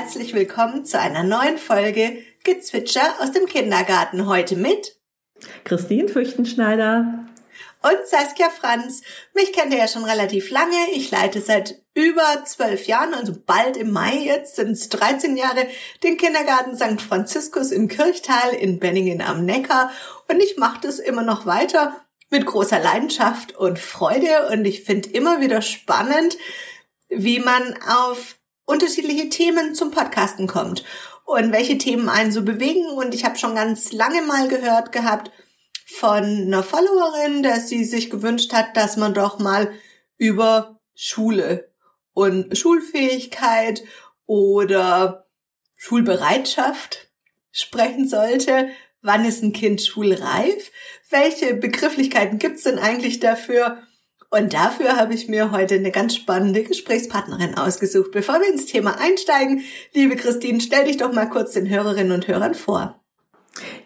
Herzlich willkommen zu einer neuen Folge Gezwitscher aus dem Kindergarten. Heute mit Christine Fürchtenschneider und Saskia Franz. Mich kennt ihr ja schon relativ lange. Ich leite seit über zwölf Jahren, also bald im Mai jetzt sind es 13 Jahre, den Kindergarten St. Franziskus im Kirchtal in Benningen am Neckar. Und ich mache das immer noch weiter mit großer Leidenschaft und Freude. Und ich finde immer wieder spannend, wie man auf unterschiedliche Themen zum Podcasten kommt und welche Themen einen so bewegen. Und ich habe schon ganz lange mal gehört gehabt, von einer Followerin, dass sie sich gewünscht hat, dass man doch mal über Schule und Schulfähigkeit oder Schulbereitschaft sprechen sollte. Wann ist ein Kind schulreif? Welche Begrifflichkeiten gibt's denn eigentlich dafür? Und dafür habe ich mir heute eine ganz spannende Gesprächspartnerin ausgesucht. Bevor wir ins Thema einsteigen, liebe Christine, stell dich doch mal kurz den Hörerinnen und Hörern vor.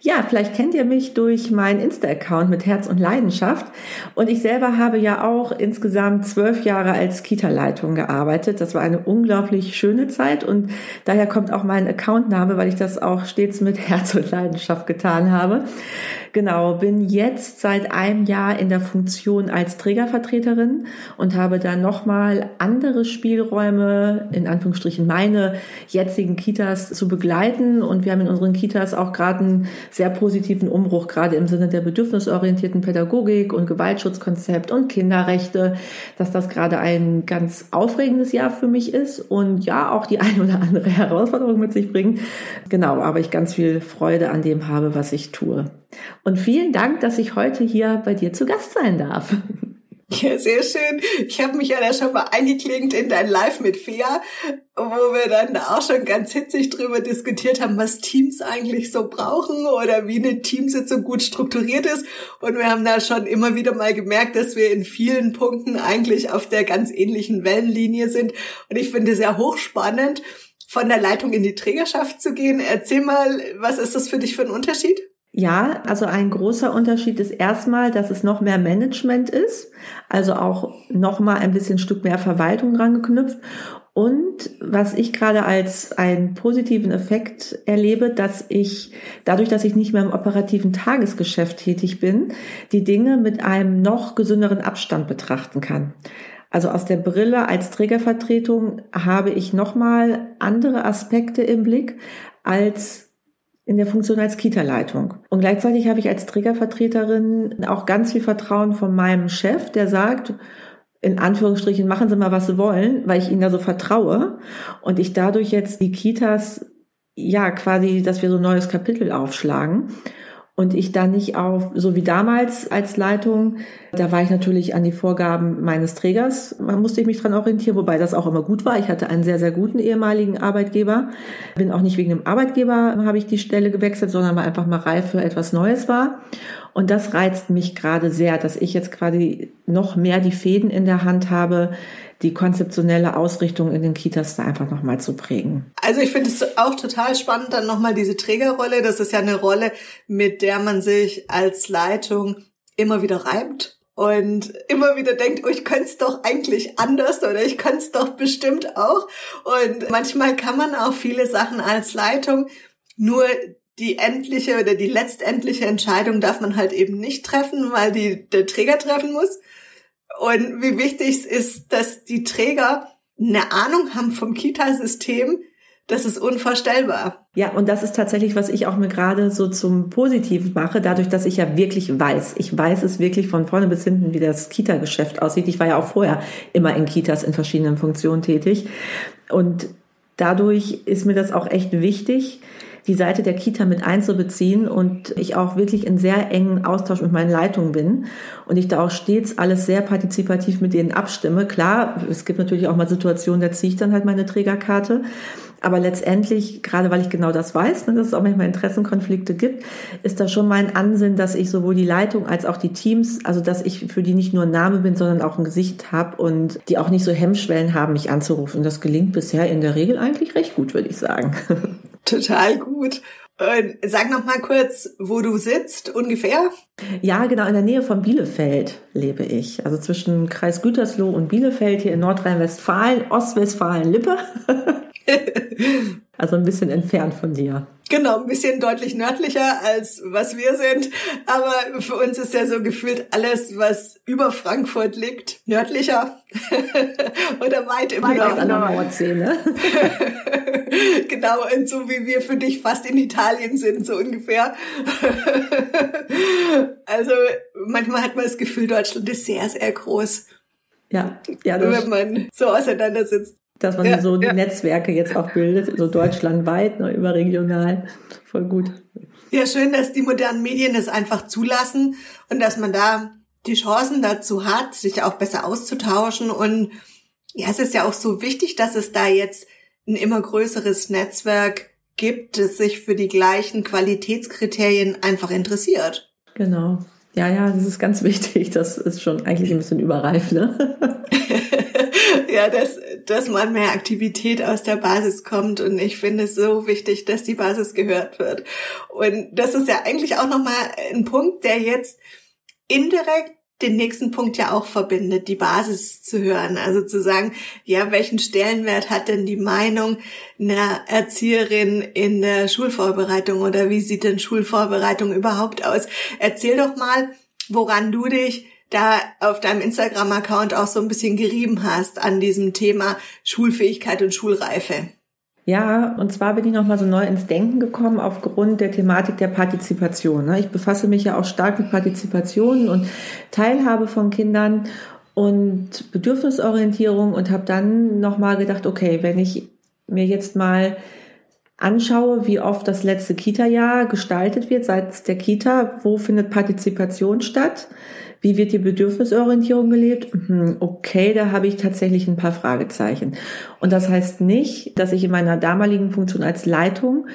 Ja, vielleicht kennt ihr mich durch meinen Insta-Account mit Herz und Leidenschaft. Und ich selber habe ja auch insgesamt zwölf Jahre als Kita-Leitung gearbeitet. Das war eine unglaublich schöne Zeit und daher kommt auch mein Accountname, weil ich das auch stets mit Herz und Leidenschaft getan habe. Genau, bin jetzt seit einem Jahr in der Funktion als Trägervertreterin und habe dann nochmal andere Spielräume, in Anführungsstrichen meine jetzigen Kitas zu begleiten. Und wir haben in unseren Kitas auch gerade einen sehr positiven Umbruch, gerade im Sinne der bedürfnisorientierten Pädagogik und Gewaltschutzkonzept und Kinderrechte, dass das gerade ein ganz aufregendes Jahr für mich ist und ja, auch die eine oder andere Herausforderung mit sich bringt. Genau, aber ich ganz viel Freude an dem habe, was ich tue. Und vielen Dank, dass ich heute hier bei dir zu Gast sein darf. Ja, sehr schön. Ich habe mich ja da schon mal eingeklinkt in dein Live mit Fea, wo wir dann auch schon ganz hitzig drüber diskutiert haben, was Teams eigentlich so brauchen oder wie eine Teamsitzung gut strukturiert ist. Und wir haben da schon immer wieder mal gemerkt, dass wir in vielen Punkten eigentlich auf der ganz ähnlichen Wellenlinie sind. Und ich finde es sehr hochspannend, von der Leitung in die Trägerschaft zu gehen. Erzähl mal, was ist das für dich für ein Unterschied? Ja, also ein großer Unterschied ist erstmal, dass es noch mehr Management ist, also auch noch mal ein bisschen Stück mehr Verwaltung dran geknüpft. Und was ich gerade als einen positiven Effekt erlebe, dass ich dadurch, dass ich nicht mehr im operativen Tagesgeschäft tätig bin, die Dinge mit einem noch gesünderen Abstand betrachten kann. Also aus der Brille als Trägervertretung habe ich noch mal andere Aspekte im Blick als in der Funktion als Kita-Leitung. Und gleichzeitig habe ich als Trägervertreterin auch ganz viel Vertrauen von meinem Chef, der sagt, in Anführungsstrichen, machen Sie mal, was Sie wollen, weil ich Ihnen da so vertraue und ich dadurch jetzt die Kitas, ja, quasi, dass wir so ein neues Kapitel aufschlagen und ich dann nicht auf, so wie damals als Leitung, da war ich natürlich an die Vorgaben meines Trägers, man musste ich mich dran orientieren, wobei das auch immer gut war. Ich hatte einen sehr, sehr guten ehemaligen Arbeitgeber. Bin auch nicht wegen dem Arbeitgeber habe ich die Stelle gewechselt, sondern weil einfach mal reif für etwas Neues war. Und das reizt mich gerade sehr, dass ich jetzt quasi noch mehr die Fäden in der Hand habe, die konzeptionelle Ausrichtung in den Kitas da einfach nochmal zu prägen. Also ich finde es auch total spannend, dann nochmal diese Trägerrolle. Das ist ja eine Rolle, mit der man sich als Leitung immer wieder reibt und immer wieder denkt, oh, ich könnte es doch eigentlich anders oder ich könnte es doch bestimmt auch. Und manchmal kann man auch viele Sachen als Leitung nur die endliche oder die letztendliche Entscheidung darf man halt eben nicht treffen, weil die der Träger treffen muss. Und wie wichtig es ist, dass die Träger eine Ahnung haben vom Kita-System, das ist unvorstellbar. Ja, und das ist tatsächlich, was ich auch mir gerade so zum Positiven mache, dadurch, dass ich ja wirklich weiß. Ich weiß es wirklich von vorne bis hinten, wie das Kita-Geschäft aussieht. Ich war ja auch vorher immer in Kitas in verschiedenen Funktionen tätig. Und dadurch ist mir das auch echt wichtig, die Seite der Kita mit einzubeziehen und ich auch wirklich in sehr engen Austausch mit meinen Leitungen bin und ich da auch stets alles sehr partizipativ mit denen abstimme. Klar, es gibt natürlich auch mal Situationen, da ziehe ich dann halt meine Trägerkarte. Aber letztendlich, gerade weil ich genau das weiß, ne, dass es auch manchmal Interessenkonflikte gibt, ist da schon mein Ansinn, dass ich sowohl die Leitung als auch die Teams, also dass ich für die nicht nur ein Name bin, sondern auch ein Gesicht habe und die auch nicht so Hemmschwellen haben, mich anzurufen. Das gelingt bisher in der Regel eigentlich recht gut, würde ich sagen. Total gut. Und sag noch mal kurz, wo du sitzt ungefähr. Ja, genau in der Nähe von Bielefeld lebe ich. Also zwischen Kreis Gütersloh und Bielefeld hier in Nordrhein-Westfalen, Ostwestfalen-Lippe. Also ein bisschen entfernt von dir. Genau, ein bisschen deutlich nördlicher als was wir sind. Aber für uns ist ja so gefühlt alles, was über Frankfurt liegt, nördlicher oder weit im weit Norden. An der Nordsee, ne? genau, und so wie wir für dich fast in Italien sind, so ungefähr. also manchmal hat man das Gefühl, Deutschland ist sehr, sehr groß. Ja, ja wenn man so auseinandersetzt dass man ja, so ja. Netzwerke jetzt auch bildet, so deutschlandweit, ne, überregional. Voll gut. Ja, schön, dass die modernen Medien es einfach zulassen und dass man da die Chancen dazu hat, sich auch besser auszutauschen. Und ja, es ist ja auch so wichtig, dass es da jetzt ein immer größeres Netzwerk gibt, das sich für die gleichen Qualitätskriterien einfach interessiert. Genau. Ja, ja, das ist ganz wichtig. Das ist schon eigentlich ein bisschen überreif, ne? ja, dass, dass man mehr Aktivität aus der Basis kommt. Und ich finde es so wichtig, dass die Basis gehört wird. Und das ist ja eigentlich auch nochmal ein Punkt, der jetzt indirekt den nächsten Punkt ja auch verbindet, die Basis zu hören. Also zu sagen, ja, welchen Stellenwert hat denn die Meinung einer Erzieherin in der Schulvorbereitung oder wie sieht denn Schulvorbereitung überhaupt aus? Erzähl doch mal, woran du dich da auf deinem Instagram-Account auch so ein bisschen gerieben hast an diesem Thema Schulfähigkeit und Schulreife. Ja, und zwar bin ich nochmal so neu ins Denken gekommen aufgrund der Thematik der Partizipation. Ne? Ich befasse mich ja auch stark mit Partizipation und Teilhabe von Kindern und Bedürfnisorientierung und habe dann nochmal gedacht, okay, wenn ich mir jetzt mal anschaue, wie oft das letzte Kita-Jahr gestaltet wird, seit der Kita, wo findet Partizipation statt? Wie wird die Bedürfnisorientierung gelebt? Mhm, okay, da habe ich tatsächlich ein paar Fragezeichen. Und das heißt nicht, dass ich in meiner damaligen Funktion als Leitung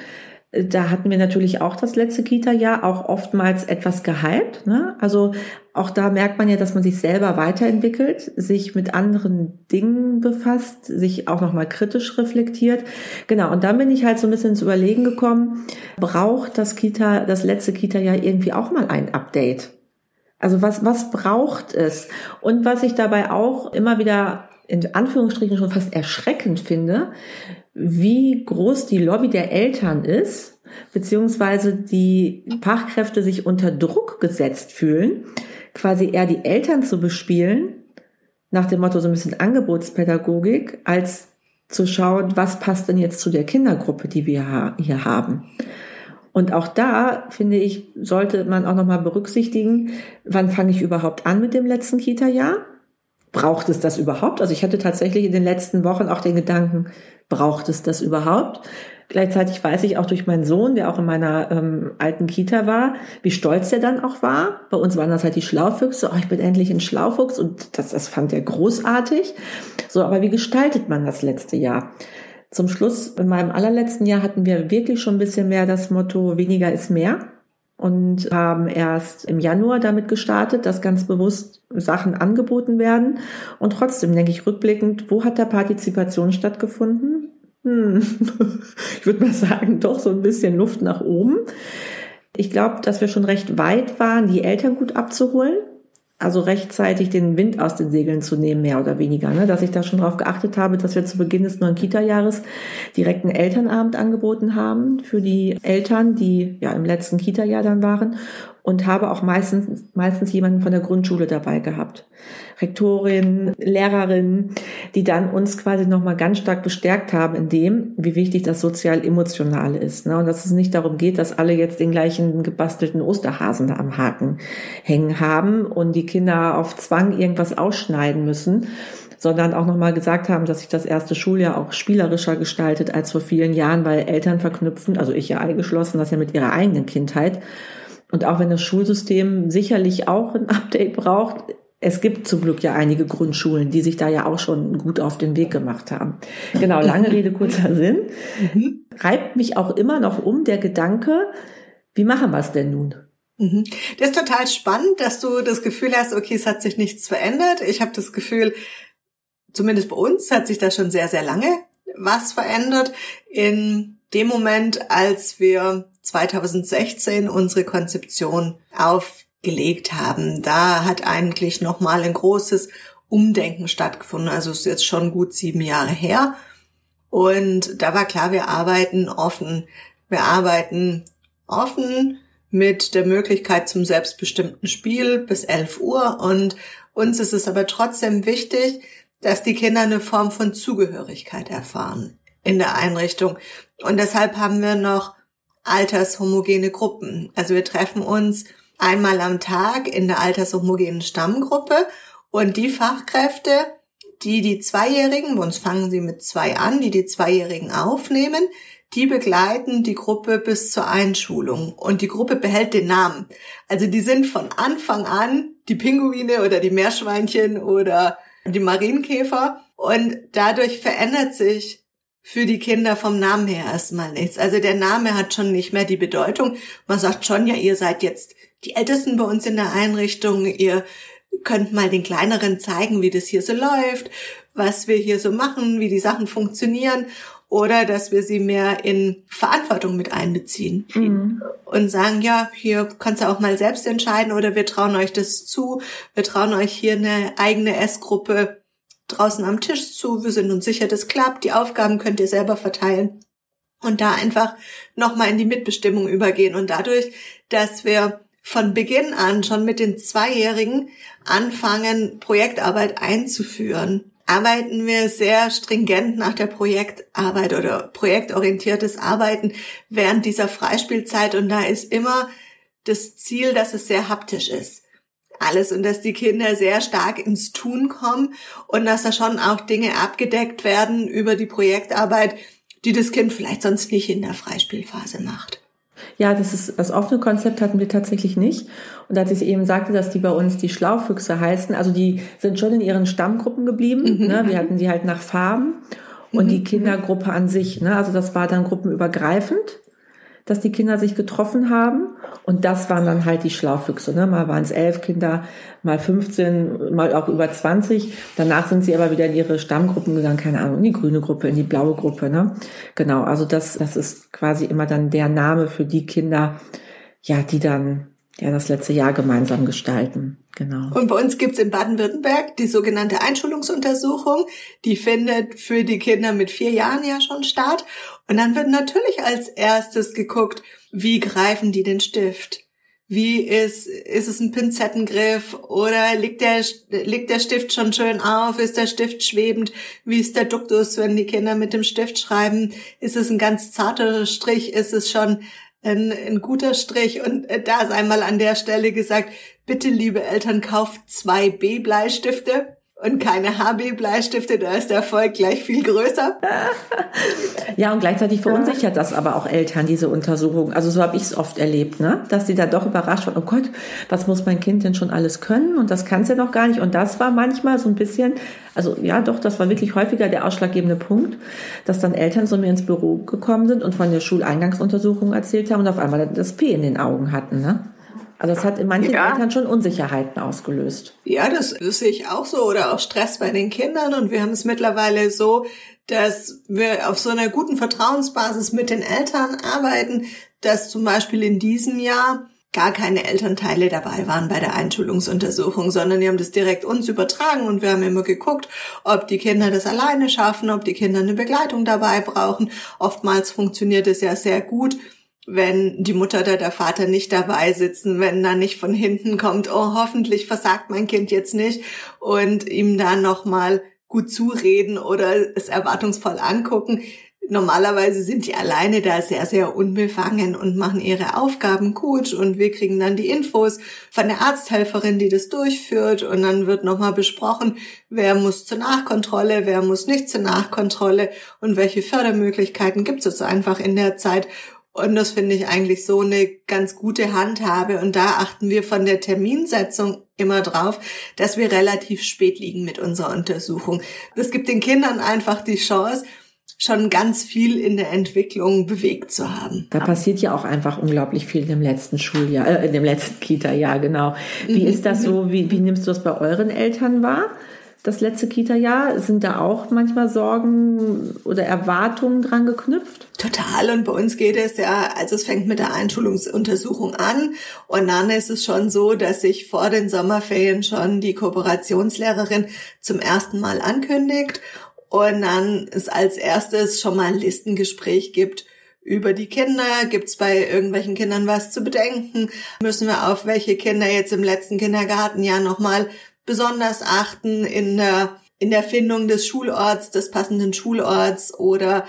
äh, da hatten wir natürlich auch das letzte Kita-Jahr auch oftmals etwas gehypt. Ne? Also auch da merkt man ja, dass man sich selber weiterentwickelt, sich mit anderen Dingen befasst, sich auch nochmal kritisch reflektiert. Genau, und dann bin ich halt so ein bisschen ins Überlegen gekommen, braucht das Kita, das letzte Kita-Jahr irgendwie auch mal ein Update? Also was, was braucht es? Und was ich dabei auch immer wieder in Anführungsstrichen schon fast erschreckend finde, wie groß die Lobby der Eltern ist, beziehungsweise die Fachkräfte sich unter Druck gesetzt fühlen, quasi eher die Eltern zu bespielen, nach dem Motto so ein bisschen Angebotspädagogik, als zu schauen, was passt denn jetzt zu der Kindergruppe, die wir hier haben. Und auch da, finde ich, sollte man auch nochmal berücksichtigen, wann fange ich überhaupt an mit dem letzten Kita-Jahr? Braucht es das überhaupt? Also ich hatte tatsächlich in den letzten Wochen auch den Gedanken, braucht es das überhaupt? Gleichzeitig weiß ich auch durch meinen Sohn, der auch in meiner ähm, alten Kita war, wie stolz der dann auch war. Bei uns waren das halt die Schlaufüchse. Oh, ich bin endlich ein Schlaufuchs und das, das fand er großartig. So, aber wie gestaltet man das letzte Jahr? Zum Schluss, in meinem allerletzten Jahr hatten wir wirklich schon ein bisschen mehr das Motto, weniger ist mehr und haben erst im Januar damit gestartet, dass ganz bewusst Sachen angeboten werden. Und trotzdem denke ich rückblickend, wo hat da Partizipation stattgefunden? Hm. Ich würde mal sagen, doch so ein bisschen Luft nach oben. Ich glaube, dass wir schon recht weit waren, die Eltern gut abzuholen also rechtzeitig den Wind aus den Segeln zu nehmen, mehr oder weniger. Ne? Dass ich da schon darauf geachtet habe, dass wir zu Beginn des neuen Kita-Jahres direkt einen Elternabend angeboten haben für die Eltern, die ja im letzten Kita-Jahr dann waren und habe auch meistens, meistens jemanden von der Grundschule dabei gehabt. Rektorin, Lehrerin, die dann uns quasi nochmal ganz stark bestärkt haben in dem, wie wichtig das sozial-emotionale ist. Ne? Und dass es nicht darum geht, dass alle jetzt den gleichen gebastelten Osterhasen da am Haken hängen haben und die Kinder auf Zwang irgendwas ausschneiden müssen, sondern auch nochmal gesagt haben, dass sich das erste Schuljahr auch spielerischer gestaltet als vor vielen Jahren, weil Eltern verknüpfen, also ich ja eingeschlossen, das ja mit ihrer eigenen Kindheit und auch wenn das Schulsystem sicherlich auch ein Update braucht, es gibt zum Glück ja einige Grundschulen, die sich da ja auch schon gut auf den Weg gemacht haben. Genau, lange Rede, kurzer Sinn. Mhm. Reibt mich auch immer noch um der Gedanke, wie machen wir es denn nun? Mhm. Das ist total spannend, dass du das Gefühl hast, okay, es hat sich nichts verändert. Ich habe das Gefühl, zumindest bei uns hat sich da schon sehr, sehr lange was verändert. In dem Moment, als wir 2016 unsere Konzeption aufgelegt haben. Da hat eigentlich nochmal ein großes Umdenken stattgefunden. Also es ist jetzt schon gut sieben Jahre her. Und da war klar, wir arbeiten offen. Wir arbeiten offen mit der Möglichkeit zum selbstbestimmten Spiel bis 11 Uhr. Und uns ist es aber trotzdem wichtig, dass die Kinder eine Form von Zugehörigkeit erfahren in der Einrichtung. Und deshalb haben wir noch altershomogene Gruppen. Also wir treffen uns einmal am Tag in der altershomogenen Stammgruppe und die Fachkräfte, die die Zweijährigen, bei uns fangen sie mit zwei an, die die Zweijährigen aufnehmen, die begleiten die Gruppe bis zur Einschulung und die Gruppe behält den Namen. Also die sind von Anfang an die Pinguine oder die Meerschweinchen oder die Marienkäfer und dadurch verändert sich für die Kinder vom Namen her erstmal nichts. Also der Name hat schon nicht mehr die Bedeutung. Man sagt schon, ja, ihr seid jetzt die Ältesten bei uns in der Einrichtung, ihr könnt mal den Kleineren zeigen, wie das hier so läuft, was wir hier so machen, wie die Sachen funktionieren oder dass wir sie mehr in Verantwortung mit einbeziehen mhm. und sagen, ja, hier kannst du auch mal selbst entscheiden oder wir trauen euch das zu, wir trauen euch hier eine eigene Essgruppe draußen am Tisch zu, wir sind uns sicher, das klappt, die Aufgaben könnt ihr selber verteilen und da einfach nochmal in die Mitbestimmung übergehen und dadurch, dass wir von Beginn an schon mit den Zweijährigen anfangen, Projektarbeit einzuführen. Arbeiten wir sehr stringent nach der Projektarbeit oder projektorientiertes Arbeiten während dieser Freispielzeit und da ist immer das Ziel, dass es sehr haptisch ist. Alles und dass die Kinder sehr stark ins Tun kommen und dass da schon auch Dinge abgedeckt werden über die Projektarbeit, die das Kind vielleicht sonst nicht in der Freispielphase macht. Ja, das ist das offene Konzept hatten wir tatsächlich nicht. Und als ich eben sagte, dass die bei uns die Schlaufüchse heißen, also die sind schon in ihren Stammgruppen geblieben. Mhm. Ne? Wir hatten die halt nach Farben und mhm. die Kindergruppe an sich. Ne? Also das war dann gruppenübergreifend dass die Kinder sich getroffen haben. Und das waren dann halt die Schlaufüchse. Ne? Mal waren es elf Kinder, mal 15, mal auch über 20. Danach sind sie aber wieder in ihre Stammgruppen gegangen, keine Ahnung, in die grüne Gruppe, in die blaue Gruppe. Ne? Genau, also das, das ist quasi immer dann der Name für die Kinder, ja, die dann ja das letzte Jahr gemeinsam gestalten. Genau. Und bei uns gibt's in Baden-Württemberg die sogenannte Einschulungsuntersuchung. Die findet für die Kinder mit vier Jahren ja schon statt. Und dann wird natürlich als erstes geguckt, wie greifen die den Stift? Wie ist, ist es ein Pinzettengriff oder liegt der, liegt der Stift schon schön auf? Ist der Stift schwebend? Wie ist der Duktus, wenn die Kinder mit dem Stift schreiben? Ist es ein ganz zarter Strich? Ist es schon ein, ein guter Strich. Und äh, da ist einmal an der Stelle gesagt, bitte liebe Eltern, kauft zwei B-Bleistifte und keine HB-Bleistifte, da ist der Erfolg gleich viel größer. Ja, und gleichzeitig verunsichert das aber auch Eltern, diese Untersuchung. Also so habe ich es oft erlebt, ne? dass sie da doch überrascht waren, oh Gott, was muss mein Kind denn schon alles können? Und das kann es ja noch gar nicht. Und das war manchmal so ein bisschen, also ja doch, das war wirklich häufiger der ausschlaggebende Punkt, dass dann Eltern so mir ins Büro gekommen sind und von der Schuleingangsuntersuchung erzählt haben und auf einmal das P in den Augen hatten. Ne? Also es hat in manchen ja. Eltern schon Unsicherheiten ausgelöst. Ja, das, das sehe ich auch so. Oder auch Stress bei den Kindern. Und wir haben es mittlerweile so, dass wir auf so einer guten Vertrauensbasis mit den Eltern arbeiten, dass zum Beispiel in diesem Jahr gar keine Elternteile dabei waren bei der Einschulungsuntersuchung, sondern die haben das direkt uns übertragen und wir haben immer geguckt, ob die Kinder das alleine schaffen, ob die Kinder eine Begleitung dabei brauchen. Oftmals funktioniert es ja sehr gut wenn die Mutter oder der Vater nicht dabei sitzen, wenn dann nicht von hinten kommt, oh, hoffentlich versagt mein Kind jetzt nicht und ihm dann nochmal gut zureden oder es erwartungsvoll angucken. Normalerweise sind die alleine da sehr, sehr unbefangen und machen ihre Aufgaben gut und wir kriegen dann die Infos von der Arzthelferin, die das durchführt und dann wird nochmal besprochen, wer muss zur Nachkontrolle, wer muss nicht zur Nachkontrolle und welche Fördermöglichkeiten gibt es einfach in der Zeit und das finde ich eigentlich so eine ganz gute Handhabe. Und da achten wir von der Terminsetzung immer drauf, dass wir relativ spät liegen mit unserer Untersuchung. Das gibt den Kindern einfach die Chance, schon ganz viel in der Entwicklung bewegt zu haben. Da passiert ja auch einfach unglaublich viel in dem letzten Schuljahr, äh, in dem letzten Kita-Jahr, genau. Wie mhm. ist das so? Wie, wie nimmst du das bei euren Eltern wahr? Das letzte Kita-Jahr? Sind da auch manchmal Sorgen oder Erwartungen dran geknüpft? Total. Und bei uns geht es ja, also es fängt mit der Einschulungsuntersuchung an. Und dann ist es schon so, dass sich vor den Sommerferien schon die Kooperationslehrerin zum ersten Mal ankündigt und dann es als erstes schon mal ein Listengespräch gibt über die Kinder. Gibt es bei irgendwelchen Kindern was zu bedenken? Müssen wir auf welche Kinder jetzt im letzten Kindergartenjahr nochmal besonders achten in der, in der Findung des Schulorts, des passenden Schulorts oder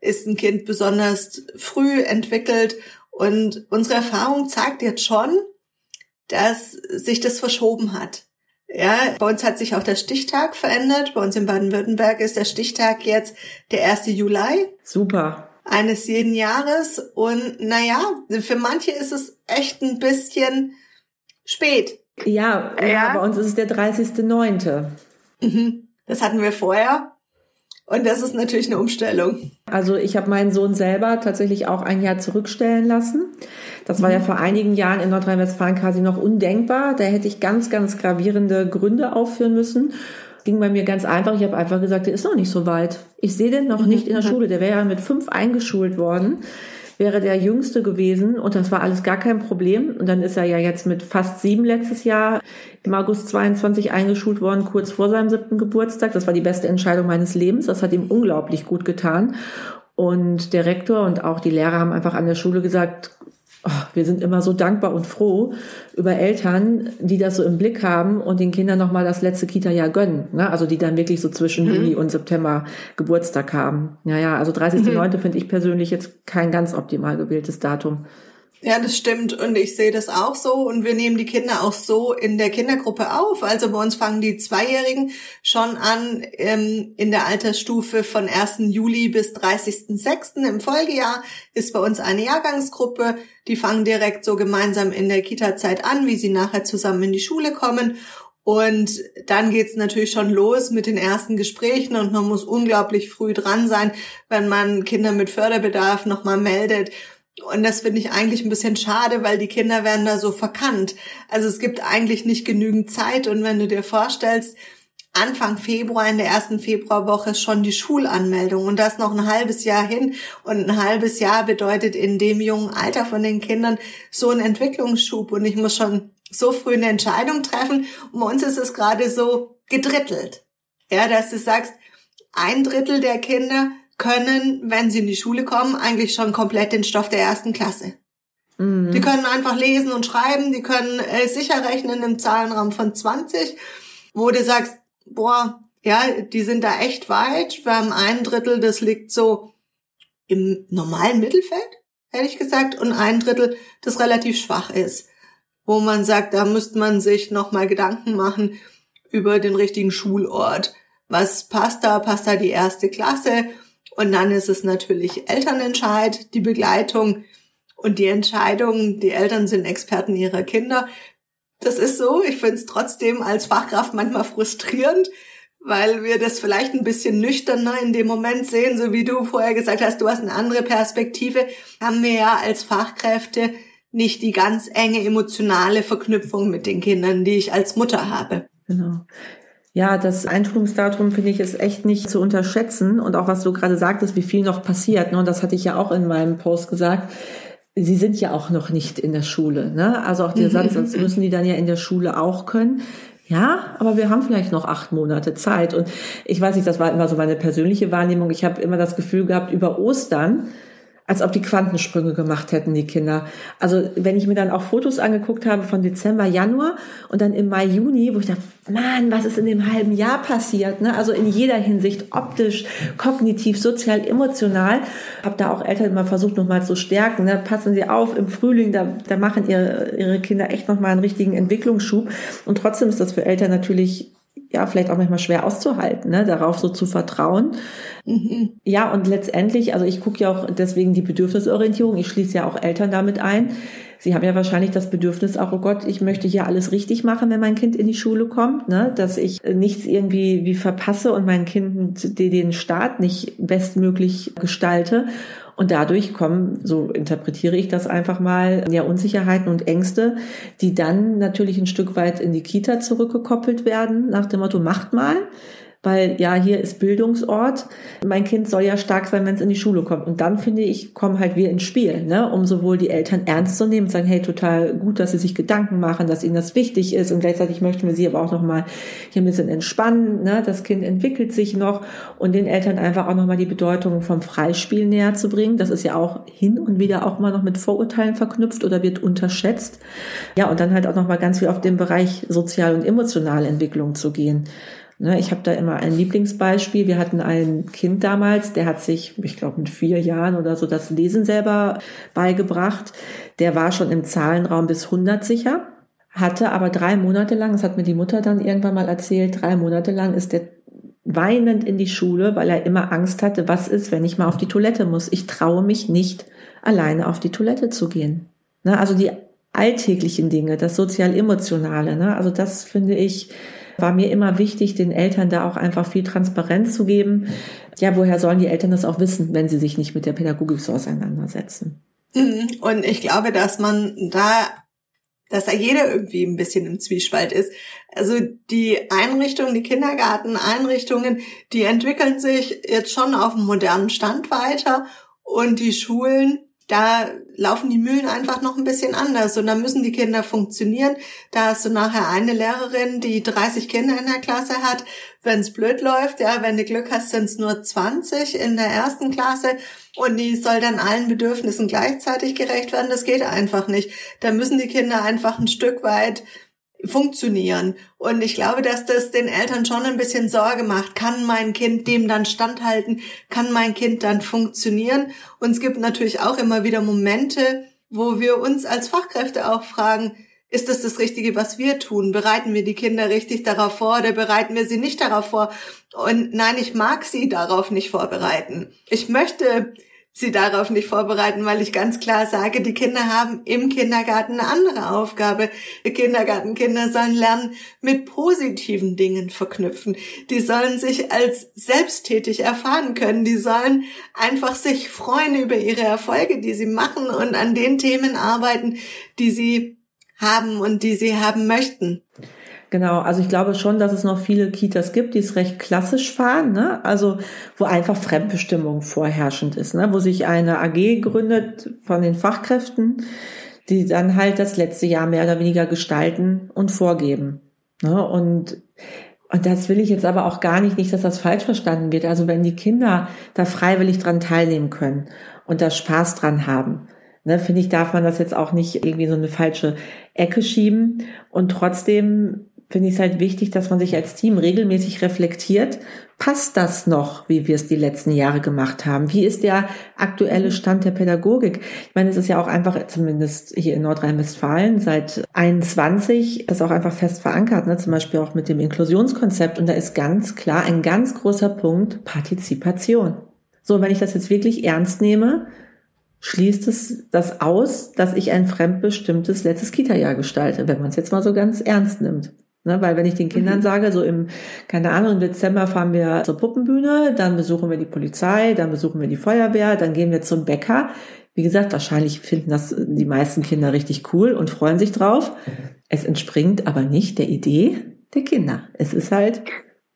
ist ein Kind besonders früh entwickelt? Und unsere Erfahrung zeigt jetzt schon, dass sich das verschoben hat. Ja, bei uns hat sich auch der Stichtag verändert. Bei uns in Baden-Württemberg ist der Stichtag jetzt der 1. Juli. Super. Eines jeden Jahres. Und naja, für manche ist es echt ein bisschen spät. Ja, ja, ja. bei uns ist es der 30.9. Mhm. Das hatten wir vorher. Und das ist natürlich eine Umstellung. Also ich habe meinen Sohn selber tatsächlich auch ein Jahr zurückstellen lassen. Das war ja mhm. vor einigen Jahren in Nordrhein-Westfalen quasi noch undenkbar. Da hätte ich ganz, ganz gravierende Gründe aufführen müssen. Ging bei mir ganz einfach. Ich habe einfach gesagt, der ist noch nicht so weit. Ich sehe den noch mhm. nicht in der Schule. Der wäre ja mit fünf eingeschult worden wäre der jüngste gewesen und das war alles gar kein Problem. Und dann ist er ja jetzt mit fast sieben letztes Jahr im August 22 eingeschult worden, kurz vor seinem siebten Geburtstag. Das war die beste Entscheidung meines Lebens. Das hat ihm unglaublich gut getan. Und der Rektor und auch die Lehrer haben einfach an der Schule gesagt, oh, wir sind immer so dankbar und froh über Eltern, die das so im Blick haben und den Kindern nochmal das letzte Kita-Jahr gönnen. Ne? Also die dann wirklich so zwischen mhm. Juli und September Geburtstag haben. Naja, also 30.09. Mhm. finde ich persönlich jetzt kein ganz optimal gewähltes Datum. Ja, das stimmt. Und ich sehe das auch so. Und wir nehmen die Kinder auch so in der Kindergruppe auf. Also bei uns fangen die Zweijährigen schon an ähm, in der Altersstufe von 1. Juli bis 30.06. im Folgejahr ist bei uns eine Jahrgangsgruppe. Die fangen direkt so gemeinsam in der Kita-Zeit an, wie sie nachher zusammen in die Schule kommen. Und dann geht's natürlich schon los mit den ersten Gesprächen und man muss unglaublich früh dran sein, wenn man Kinder mit Förderbedarf nochmal meldet und das finde ich eigentlich ein bisschen schade, weil die Kinder werden da so verkannt. Also es gibt eigentlich nicht genügend Zeit. Und wenn du dir vorstellst, Anfang Februar, in der ersten Februarwoche ist schon die Schulanmeldung und das noch ein halbes Jahr hin. Und ein halbes Jahr bedeutet in dem jungen Alter von den Kindern so ein Entwicklungsschub. Und ich muss schon so früh eine Entscheidung treffen. Und bei uns ist es gerade so gedrittelt. Ja, dass du sagst, ein Drittel der Kinder können, wenn sie in die Schule kommen, eigentlich schon komplett den Stoff der ersten Klasse. Mhm. Die können einfach lesen und schreiben, die können äh, sicher rechnen im Zahlenraum von 20, wo du sagst, boah, ja, die sind da echt weit. Wir haben ein Drittel, das liegt so im normalen Mittelfeld, hätte ich gesagt, und ein Drittel, das relativ schwach ist, wo man sagt, da müsste man sich nochmal Gedanken machen über den richtigen Schulort. Was passt da? Passt da die erste Klasse? Und dann ist es natürlich Elternentscheid, die Begleitung und die Entscheidung. Die Eltern sind Experten ihrer Kinder. Das ist so. Ich finde es trotzdem als Fachkraft manchmal frustrierend, weil wir das vielleicht ein bisschen nüchterner in dem Moment sehen, so wie du vorher gesagt hast, du hast eine andere Perspektive, haben wir ja als Fachkräfte nicht die ganz enge emotionale Verknüpfung mit den Kindern, die ich als Mutter habe. Genau. Ja, das Einschulungsdatum finde ich ist echt nicht zu unterschätzen. Und auch was du gerade sagtest, wie viel noch passiert. Ne? Und das hatte ich ja auch in meinem Post gesagt. Sie sind ja auch noch nicht in der Schule. Ne? Also auch der Satz, das müssen die dann ja in der Schule auch können. Ja, aber wir haben vielleicht noch acht Monate Zeit. Und ich weiß nicht, das war immer so meine persönliche Wahrnehmung. Ich habe immer das Gefühl gehabt, über Ostern als ob die Quantensprünge gemacht hätten, die Kinder. Also wenn ich mir dann auch Fotos angeguckt habe von Dezember, Januar und dann im Mai, Juni, wo ich dachte, Mann, was ist in dem halben Jahr passiert? Ne? Also in jeder Hinsicht, optisch, kognitiv, sozial, emotional. Habe da auch Eltern immer versucht, nochmal zu stärken. Ne? Passen Sie auf, im Frühling, da, da machen ihre, ihre Kinder echt nochmal einen richtigen Entwicklungsschub. Und trotzdem ist das für Eltern natürlich ja, vielleicht auch manchmal schwer auszuhalten, ne, darauf so zu vertrauen. Mhm. Ja, und letztendlich, also ich gucke ja auch deswegen die Bedürfnisorientierung, ich schließe ja auch Eltern damit ein. Sie haben ja wahrscheinlich das Bedürfnis auch, oh Gott, ich möchte hier alles richtig machen, wenn mein Kind in die Schule kommt, ne? dass ich nichts irgendwie wie verpasse und mein Kind den Start nicht bestmöglich gestalte. Und dadurch kommen, so interpretiere ich das einfach mal, ja, Unsicherheiten und Ängste, die dann natürlich ein Stück weit in die Kita zurückgekoppelt werden, nach dem Motto, macht mal weil ja, hier ist Bildungsort. Mein Kind soll ja stark sein, wenn es in die Schule kommt. Und dann finde ich, kommen halt wir ins Spiel, ne? um sowohl die Eltern ernst zu nehmen, sagen, hey, total gut, dass sie sich Gedanken machen, dass ihnen das wichtig ist. Und gleichzeitig möchten wir sie aber auch nochmal hier ein bisschen entspannen. Ne? Das Kind entwickelt sich noch und den Eltern einfach auch nochmal die Bedeutung vom Freispiel näher zu bringen. Das ist ja auch hin und wieder auch mal noch mit Vorurteilen verknüpft oder wird unterschätzt. Ja, und dann halt auch nochmal ganz viel auf den Bereich sozial und emotionale Entwicklung zu gehen. Ne, ich habe da immer ein Lieblingsbeispiel. Wir hatten ein Kind damals, der hat sich, ich glaube, mit vier Jahren oder so das Lesen selber beigebracht. Der war schon im Zahlenraum bis 100 sicher, hatte aber drei Monate lang, das hat mir die Mutter dann irgendwann mal erzählt, drei Monate lang ist der weinend in die Schule, weil er immer Angst hatte, was ist, wenn ich mal auf die Toilette muss. Ich traue mich nicht, alleine auf die Toilette zu gehen. Ne, also die alltäglichen Dinge, das sozial-emotionale, ne, also das finde ich, war mir immer wichtig, den Eltern da auch einfach viel Transparenz zu geben. Ja, woher sollen die Eltern das auch wissen, wenn sie sich nicht mit der Pädagogik so auseinandersetzen? Mhm. Und ich glaube, dass man da dass da jeder irgendwie ein bisschen im Zwiespalt ist. Also die Einrichtungen, die Kindergarteneinrichtungen, die entwickeln sich jetzt schon auf einem modernen Stand weiter und die Schulen da laufen die Mühlen einfach noch ein bisschen anders und da müssen die Kinder funktionieren. Da hast du nachher eine Lehrerin, die 30 Kinder in der Klasse hat. Wenn es blöd läuft, ja, wenn du Glück hast, sind es nur 20 in der ersten Klasse und die soll dann allen Bedürfnissen gleichzeitig gerecht werden. Das geht einfach nicht. Da müssen die Kinder einfach ein Stück weit funktionieren. Und ich glaube, dass das den Eltern schon ein bisschen Sorge macht. Kann mein Kind dem dann standhalten? Kann mein Kind dann funktionieren? Und es gibt natürlich auch immer wieder Momente, wo wir uns als Fachkräfte auch fragen, ist das das Richtige, was wir tun? Bereiten wir die Kinder richtig darauf vor oder bereiten wir sie nicht darauf vor? Und nein, ich mag sie darauf nicht vorbereiten. Ich möchte sie darauf nicht vorbereiten, weil ich ganz klar sage, die Kinder haben im Kindergarten eine andere Aufgabe. Kindergartenkinder sollen lernen, mit positiven Dingen verknüpfen. Die sollen sich als selbsttätig erfahren können. Die sollen einfach sich freuen über ihre Erfolge, die sie machen und an den Themen arbeiten, die sie haben und die sie haben möchten. Genau, also ich glaube schon, dass es noch viele Kitas gibt, die es recht klassisch fahren, ne? also wo einfach Fremdbestimmung vorherrschend ist, ne? wo sich eine AG gründet von den Fachkräften, die dann halt das letzte Jahr mehr oder weniger gestalten und vorgeben. Ne? Und und das will ich jetzt aber auch gar nicht, nicht, dass das falsch verstanden wird. Also wenn die Kinder da freiwillig dran teilnehmen können und da Spaß dran haben, ne, finde ich, darf man das jetzt auch nicht irgendwie so eine falsche Ecke schieben. Und trotzdem finde ich es halt wichtig, dass man sich als Team regelmäßig reflektiert. Passt das noch, wie wir es die letzten Jahre gemacht haben? Wie ist der aktuelle Stand der Pädagogik? Ich meine, es ist ja auch einfach, zumindest hier in Nordrhein-Westfalen, seit 21, das auch einfach fest verankert, ne? zum Beispiel auch mit dem Inklusionskonzept. Und da ist ganz klar ein ganz großer Punkt Partizipation. So, wenn ich das jetzt wirklich ernst nehme, schließt es das aus, dass ich ein fremdbestimmtes letztes Kita-Jahr gestalte, wenn man es jetzt mal so ganz ernst nimmt. Ne, weil wenn ich den Kindern mhm. sage, so im, keine Ahnung, im Dezember fahren wir zur Puppenbühne, dann besuchen wir die Polizei, dann besuchen wir die Feuerwehr, dann gehen wir zum Bäcker. Wie gesagt, wahrscheinlich finden das die meisten Kinder richtig cool und freuen sich drauf. Es entspringt aber nicht der Idee der Kinder. Es ist halt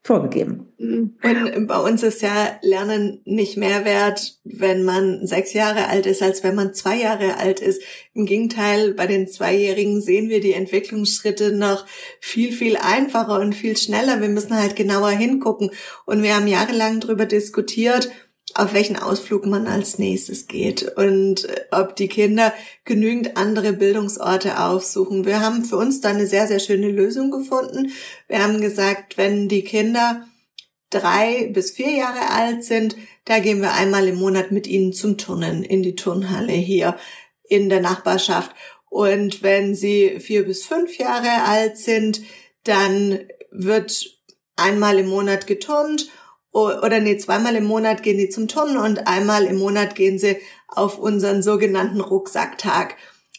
vorgegeben. Und bei uns ist ja Lernen nicht mehr wert, wenn man sechs Jahre alt ist, als wenn man zwei Jahre alt ist. Im Gegenteil, bei den Zweijährigen sehen wir die Entwicklungsschritte noch viel, viel einfacher und viel schneller. Wir müssen halt genauer hingucken. Und wir haben jahrelang darüber diskutiert, auf welchen Ausflug man als nächstes geht und äh, ob die Kinder genügend andere Bildungsorte aufsuchen. Wir haben für uns da eine sehr, sehr schöne Lösung gefunden. Wir haben gesagt, wenn die Kinder drei bis vier Jahre alt sind, da gehen wir einmal im Monat mit ihnen zum Turnen in die Turnhalle hier in der Nachbarschaft. Und wenn sie vier bis fünf Jahre alt sind, dann wird einmal im Monat geturnt oder nee, zweimal im Monat gehen die zum Turnen und einmal im Monat gehen sie auf unseren sogenannten Rucksacktag.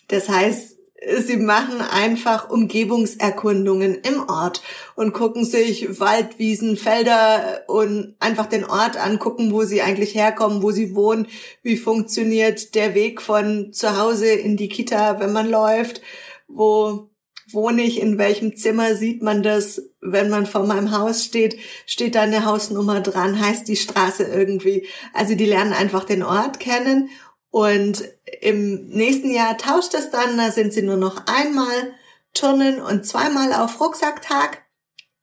Das heißt, sie machen einfach Umgebungserkundungen im Ort und gucken sich Wald, Wiesen, Felder und einfach den Ort angucken, wo sie eigentlich herkommen, wo sie wohnen, wie funktioniert der Weg von zu Hause in die Kita, wenn man läuft, wo wohne ich, in welchem Zimmer sieht man das, wenn man vor meinem Haus steht, steht da eine Hausnummer dran, heißt die Straße irgendwie. Also die lernen einfach den Ort kennen und im nächsten Jahr tauscht es dann, da sind sie nur noch einmal turnen und zweimal auf Rucksacktag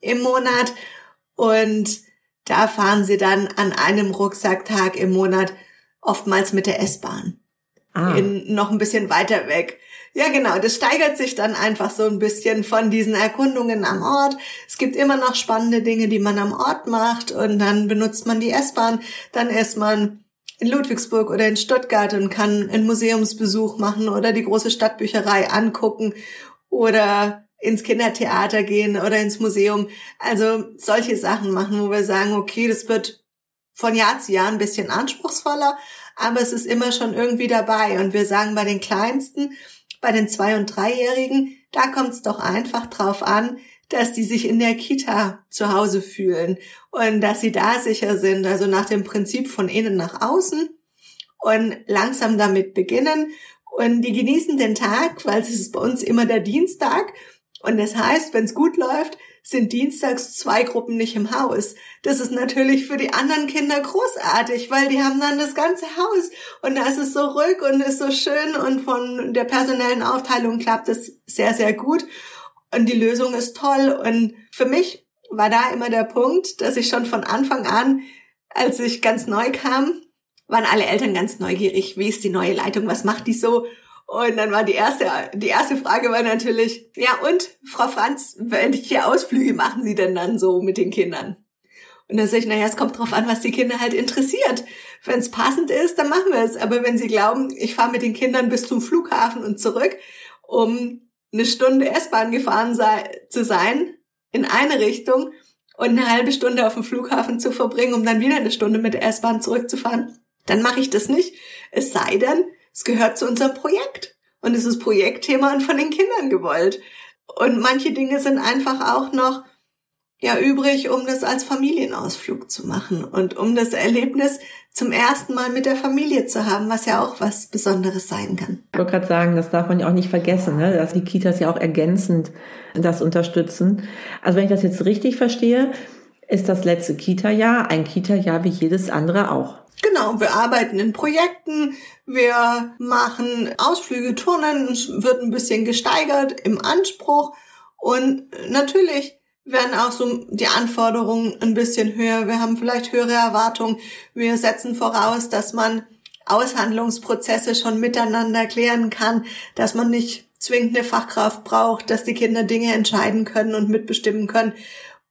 im Monat und da fahren sie dann an einem Rucksacktag im Monat oftmals mit der S-Bahn. Ah. In, noch ein bisschen weiter weg. Ja, genau. Das steigert sich dann einfach so ein bisschen von diesen Erkundungen am Ort. Es gibt immer noch spannende Dinge, die man am Ort macht und dann benutzt man die S-Bahn. Dann ist man in Ludwigsburg oder in Stuttgart und kann einen Museumsbesuch machen oder die große Stadtbücherei angucken oder ins Kindertheater gehen oder ins Museum. Also solche Sachen machen, wo wir sagen, okay, das wird von Jahr zu Jahr ein bisschen anspruchsvoller, aber es ist immer schon irgendwie dabei. Und wir sagen bei den Kleinsten, bei den Zwei- und Dreijährigen, da kommt es doch einfach drauf an, dass die sich in der Kita zu Hause fühlen und dass sie da sicher sind, also nach dem Prinzip von innen nach außen und langsam damit beginnen. Und die genießen den Tag, weil es ist bei uns immer der Dienstag. Und das heißt, wenn es gut läuft, sind dienstags zwei Gruppen nicht im Haus. Das ist natürlich für die anderen Kinder großartig, weil die haben dann das ganze Haus. Und da ist es so ruhig und ist so schön und von der personellen Aufteilung klappt es sehr, sehr gut. Und die Lösung ist toll. Und für mich war da immer der Punkt, dass ich schon von Anfang an, als ich ganz neu kam, waren alle Eltern ganz neugierig, wie ist die neue Leitung, was macht die so? Und dann war die erste, die erste Frage war natürlich, ja und, Frau Franz, welche Ausflüge machen Sie denn dann so mit den Kindern? Und dann sage ich, naja, es kommt drauf an, was die Kinder halt interessiert. Wenn es passend ist, dann machen wir es. Aber wenn sie glauben, ich fahre mit den Kindern bis zum Flughafen und zurück, um eine Stunde S-Bahn gefahren sei, zu sein, in eine Richtung und eine halbe Stunde auf dem Flughafen zu verbringen, um dann wieder eine Stunde mit der S-Bahn zurückzufahren, dann mache ich das nicht. Es sei denn, es gehört zu unserem Projekt. Und es ist Projektthema und von den Kindern gewollt. Und manche Dinge sind einfach auch noch ja übrig, um das als Familienausflug zu machen und um das Erlebnis zum ersten Mal mit der Familie zu haben, was ja auch was Besonderes sein kann. Ich wollte gerade sagen, das darf man ja auch nicht vergessen, ne? dass die Kitas ja auch ergänzend das unterstützen. Also wenn ich das jetzt richtig verstehe, ist das letzte Kita-Jahr ein Kita-Jahr wie jedes andere auch. Genau, wir arbeiten in Projekten, wir machen Ausflüge, Turnen, wird ein bisschen gesteigert im Anspruch und natürlich werden auch so die Anforderungen ein bisschen höher. Wir haben vielleicht höhere Erwartungen. Wir setzen voraus, dass man Aushandlungsprozesse schon miteinander klären kann, dass man nicht zwingend eine Fachkraft braucht, dass die Kinder Dinge entscheiden können und mitbestimmen können.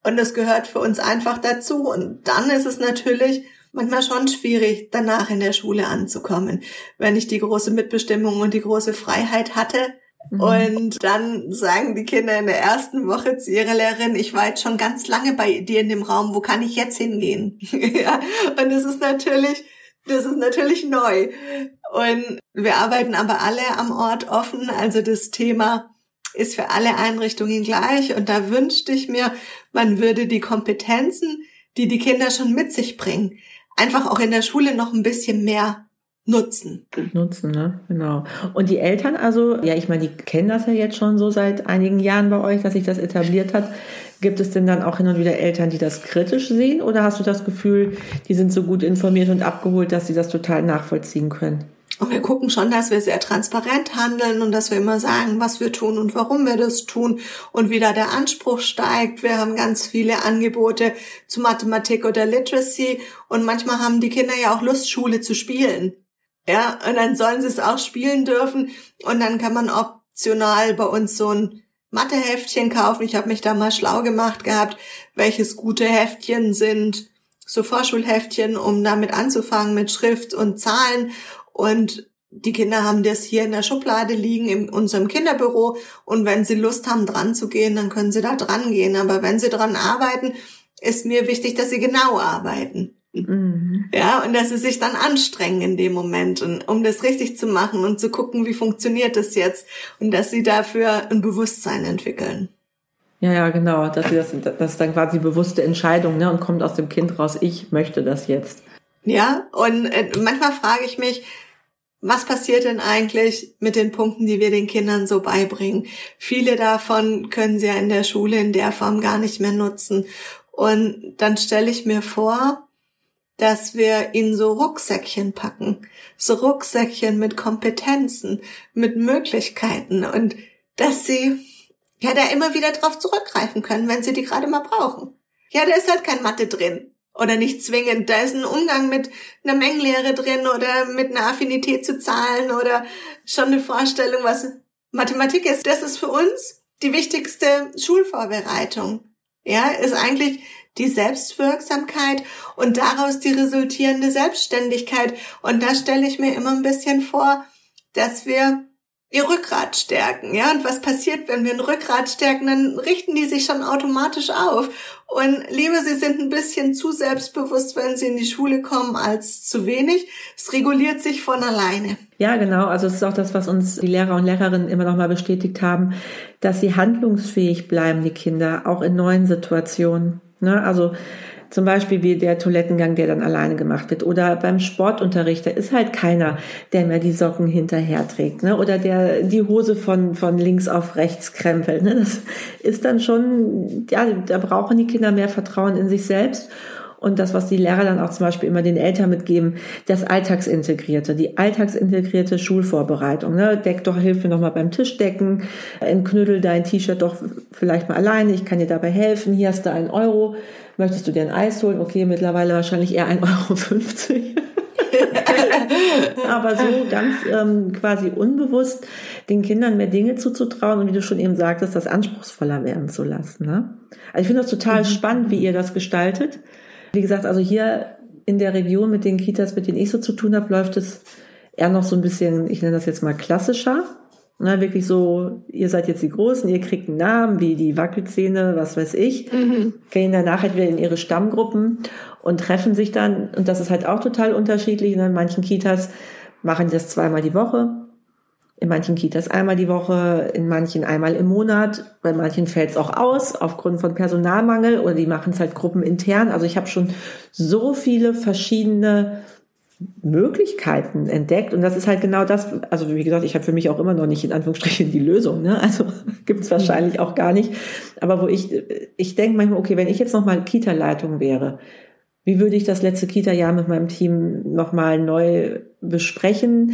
Und das gehört für uns einfach dazu. Und dann ist es natürlich manchmal schon schwierig, danach in der Schule anzukommen. Wenn ich die große Mitbestimmung und die große Freiheit hatte, mhm. und dann sagen die Kinder in der ersten Woche zu ihrer Lehrerin, ich war jetzt schon ganz lange bei dir in dem Raum, wo kann ich jetzt hingehen? ja, und das ist natürlich, das ist natürlich neu. Und wir arbeiten aber alle am Ort offen, also das Thema ist für alle Einrichtungen gleich. Und da wünschte ich mir, man würde die Kompetenzen, die die Kinder schon mit sich bringen, einfach auch in der Schule noch ein bisschen mehr nutzen. Nutzen, ne? Genau. Und die Eltern, also, ja, ich meine, die kennen das ja jetzt schon so seit einigen Jahren bei euch, dass sich das etabliert hat. Gibt es denn dann auch hin und wieder Eltern, die das kritisch sehen? Oder hast du das Gefühl, die sind so gut informiert und abgeholt, dass sie das total nachvollziehen können? Und wir gucken schon, dass wir sehr transparent handeln und dass wir immer sagen, was wir tun und warum wir das tun und wie da der Anspruch steigt. Wir haben ganz viele Angebote zu Mathematik oder Literacy und manchmal haben die Kinder ja auch Lust, Schule zu spielen. Ja, und dann sollen sie es auch spielen dürfen und dann kann man optional bei uns so ein Matheheftchen kaufen. Ich habe mich da mal schlau gemacht gehabt, welches gute Heftchen sind, so Vorschulheftchen, um damit anzufangen mit Schrift und Zahlen und die Kinder haben das hier in der Schublade liegen in unserem Kinderbüro und wenn sie Lust haben, dran zu gehen, dann können sie da dran gehen. Aber wenn sie dran arbeiten, ist mir wichtig, dass sie genau arbeiten. Mhm. Ja, und dass sie sich dann anstrengen in dem Moment, und, um das richtig zu machen und zu gucken, wie funktioniert das jetzt und dass sie dafür ein Bewusstsein entwickeln. Ja, ja, genau, dass sie das, das ist dann quasi bewusste Entscheidung, ne, und kommt aus dem Kind raus, ich möchte das jetzt. Ja, und äh, manchmal frage ich mich, was passiert denn eigentlich mit den Punkten, die wir den Kindern so beibringen? Viele davon können sie ja in der Schule in der Form gar nicht mehr nutzen. Und dann stelle ich mir vor, dass wir ihnen so Rucksäckchen packen. So Rucksäckchen mit Kompetenzen, mit Möglichkeiten und dass sie ja da immer wieder drauf zurückgreifen können, wenn sie die gerade mal brauchen. Ja, da ist halt kein Mathe drin oder nicht zwingend. Da ist ein Umgang mit einer Mengenlehre drin oder mit einer Affinität zu Zahlen oder schon eine Vorstellung, was Mathematik ist. Das ist für uns die wichtigste Schulvorbereitung. Ja, ist eigentlich die Selbstwirksamkeit und daraus die resultierende Selbstständigkeit. Und da stelle ich mir immer ein bisschen vor, dass wir ihr Rückgrat stärken, ja. Und was passiert, wenn wir ein Rückgrat stärken? Dann richten die sich schon automatisch auf. Und lieber, sie sind ein bisschen zu selbstbewusst, wenn sie in die Schule kommen, als zu wenig. Es reguliert sich von alleine. Ja, genau. Also es ist auch das, was uns die Lehrer und Lehrerinnen immer noch mal bestätigt haben, dass sie handlungsfähig bleiben, die Kinder, auch in neuen Situationen. Ne? Also zum Beispiel wie der Toilettengang, der dann alleine gemacht wird. Oder beim Sportunterricht, da ist halt keiner, der mir die Socken hinterher trägt. Ne? Oder der die Hose von, von links auf rechts krempelt. Ne? Das ist dann schon, ja, da brauchen die Kinder mehr Vertrauen in sich selbst. Und das, was die Lehrer dann auch zum Beispiel immer den Eltern mitgeben, das Alltagsintegrierte, die alltagsintegrierte Schulvorbereitung. Ne? Deck doch Hilfe nochmal beim Tischdecken, entknüttel dein T-Shirt doch vielleicht mal alleine, ich kann dir dabei helfen, hier hast du einen Euro. Möchtest du dir ein Eis holen? Okay, mittlerweile wahrscheinlich eher 1,50 Euro. Aber so ganz ähm, quasi unbewusst den Kindern mehr Dinge zuzutrauen und wie du schon eben sagtest, das anspruchsvoller werden zu lassen. Ne? Also ich finde das total mhm. spannend, wie ihr das gestaltet. Wie gesagt, also hier in der Region mit den Kitas, mit denen ich so zu tun habe, läuft es eher noch so ein bisschen, ich nenne das jetzt mal klassischer. Na, wirklich so, ihr seid jetzt die Großen, ihr kriegt einen Namen, wie die Wackelzähne, was weiß ich, mhm. gehen danach halt wieder in ihre Stammgruppen und treffen sich dann. Und das ist halt auch total unterschiedlich. in manchen Kitas machen die das zweimal die Woche, in manchen Kitas einmal die Woche, in manchen einmal im Monat, bei manchen fällt es auch aus aufgrund von Personalmangel oder die machen es halt gruppenintern. Also ich habe schon so viele verschiedene Möglichkeiten entdeckt und das ist halt genau das, also wie gesagt, ich habe für mich auch immer noch nicht in Anführungsstrichen die Lösung, ne? also gibt es wahrscheinlich auch gar nicht, aber wo ich, ich denke manchmal, okay, wenn ich jetzt nochmal Kita-Leitung wäre, wie würde ich das letzte Kita-Jahr mit meinem Team nochmal neu besprechen?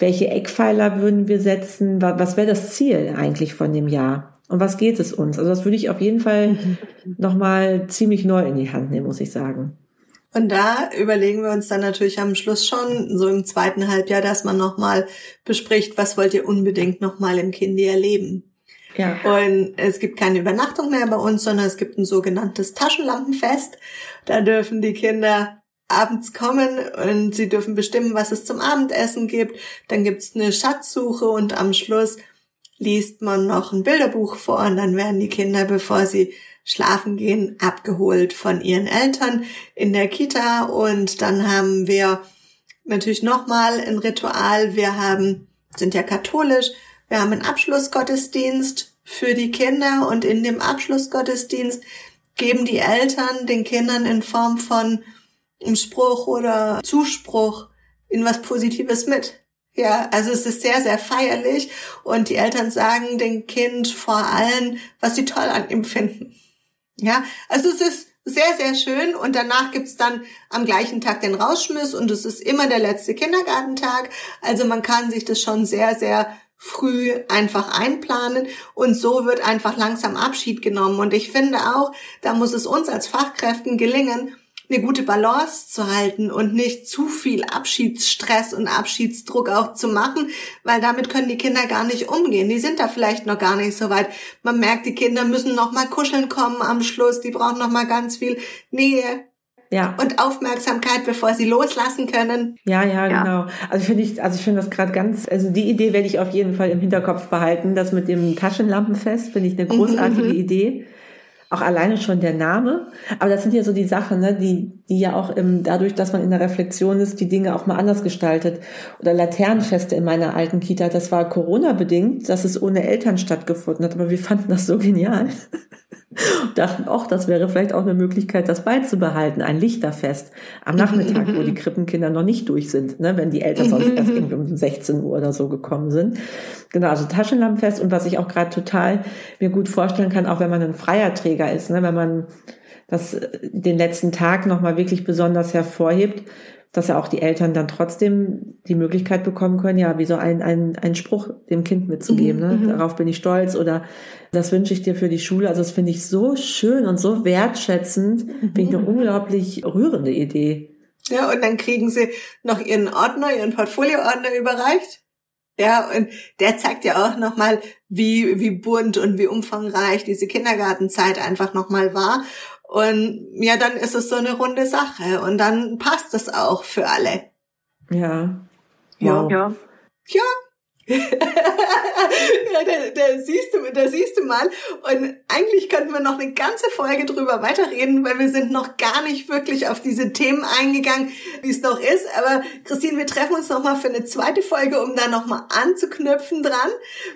Welche Eckpfeiler würden wir setzen? Was wäre das Ziel eigentlich von dem Jahr? Und was geht es uns? Also das würde ich auf jeden Fall mhm. nochmal ziemlich neu in die Hand nehmen, muss ich sagen. Und da überlegen wir uns dann natürlich am Schluss schon, so im zweiten Halbjahr, dass man nochmal bespricht, was wollt ihr unbedingt nochmal im Kindi erleben. Ja. Und es gibt keine Übernachtung mehr bei uns, sondern es gibt ein sogenanntes Taschenlampenfest. Da dürfen die Kinder abends kommen und sie dürfen bestimmen, was es zum Abendessen gibt. Dann gibt's eine Schatzsuche und am Schluss liest man noch ein Bilderbuch vor und dann werden die Kinder, bevor sie schlafen gehen, abgeholt von ihren Eltern in der Kita und dann haben wir natürlich nochmal ein Ritual. Wir haben, sind ja katholisch, wir haben einen Abschlussgottesdienst für die Kinder und in dem Abschlussgottesdienst geben die Eltern den Kindern in Form von einem Spruch oder Zuspruch in was Positives mit. Ja, also es ist sehr, sehr feierlich und die Eltern sagen dem Kind vor allem, was sie toll an ihm finden. Ja, also es ist sehr, sehr schön und danach gibt's dann am gleichen Tag den Rausschmiss und es ist immer der letzte Kindergartentag. Also man kann sich das schon sehr, sehr früh einfach einplanen und so wird einfach langsam Abschied genommen. Und ich finde auch, da muss es uns als Fachkräften gelingen, eine gute Balance zu halten und nicht zu viel Abschiedsstress und Abschiedsdruck auch zu machen, weil damit können die Kinder gar nicht umgehen. Die sind da vielleicht noch gar nicht so weit. Man merkt, die Kinder müssen noch mal kuscheln kommen am Schluss. Die brauchen noch mal ganz viel Nähe, ja. und Aufmerksamkeit, bevor sie loslassen können. Ja, ja, ja. genau. Also finde ich, also ich finde das gerade ganz, also die Idee werde ich auf jeden Fall im Hinterkopf behalten. Das mit dem Taschenlampenfest finde ich eine großartige mhm. Idee. Auch alleine schon der Name. Aber das sind ja so die Sachen, ne, die, die ja auch im, dadurch, dass man in der Reflexion ist, die Dinge auch mal anders gestaltet. Oder Laternenfeste in meiner alten Kita, das war Corona-bedingt, dass es ohne Eltern stattgefunden hat, aber wir fanden das so genial. Und dachten, auch, das wäre vielleicht auch eine Möglichkeit, das beizubehalten, ein Lichterfest am Nachmittag, wo die Krippenkinder noch nicht durch sind, ne, wenn die Eltern sonst erst irgendwie um 16 Uhr oder so gekommen sind. Genau, also Taschenlampenfest und was ich auch gerade total mir gut vorstellen kann, auch wenn man ein freier Träger ist, ne, wenn man das den letzten Tag nochmal wirklich besonders hervorhebt, dass ja auch die Eltern dann trotzdem die Möglichkeit bekommen können, ja, wie so ein, ein, ein Spruch dem Kind mitzugeben. Mhm, ne? Mhm. Darauf bin ich stolz oder das wünsche ich dir für die Schule. Also das finde ich so schön und so wertschätzend, mhm. finde ich eine unglaublich rührende Idee. Ja, und dann kriegen sie noch ihren Ordner, ihren Portfolioordner überreicht. Ja, und der zeigt ja auch nochmal, wie, wie bunt und wie umfangreich diese Kindergartenzeit einfach nochmal war. Und ja, dann ist es so eine runde Sache und dann passt es auch für alle. Ja. Wow. Ja. Ja. ja, da, da siehst du, da siehst du mal. Und eigentlich könnten wir noch eine ganze Folge drüber weiterreden, weil wir sind noch gar nicht wirklich auf diese Themen eingegangen, wie es noch ist. Aber Christine, wir treffen uns noch mal für eine zweite Folge, um da noch mal anzuknüpfen dran,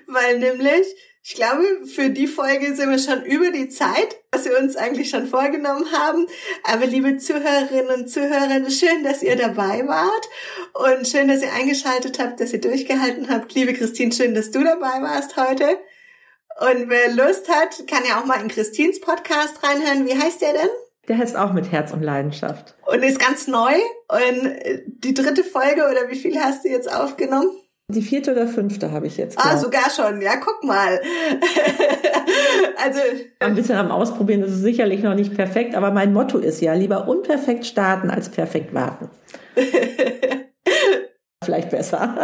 weil nämlich ich glaube, für die Folge sind wir schon über die Zeit, was wir uns eigentlich schon vorgenommen haben. Aber liebe Zuhörerinnen und Zuhörer, schön, dass ihr dabei wart und schön, dass ihr eingeschaltet habt, dass ihr durchgehalten habt. Liebe Christine, schön, dass du dabei warst heute. Und wer Lust hat, kann ja auch mal in Christins Podcast reinhören. Wie heißt der denn? Der heißt auch mit Herz und Leidenschaft. Und ist ganz neu. Und die dritte Folge oder wie viel hast du jetzt aufgenommen? Die vierte oder fünfte habe ich jetzt. Ah, sogar schon. Ja, guck mal. also ein bisschen am Ausprobieren das ist sicherlich noch nicht perfekt, aber mein Motto ist ja lieber unperfekt starten als perfekt warten. Vielleicht besser.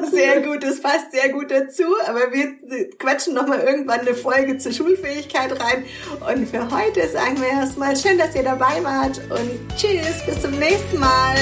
sehr gut, das passt sehr gut dazu. Aber wir quatschen noch mal irgendwann eine Folge zur Schulfähigkeit rein. Und für heute sagen wir erstmal schön, dass ihr dabei wart und tschüss, bis zum nächsten Mal.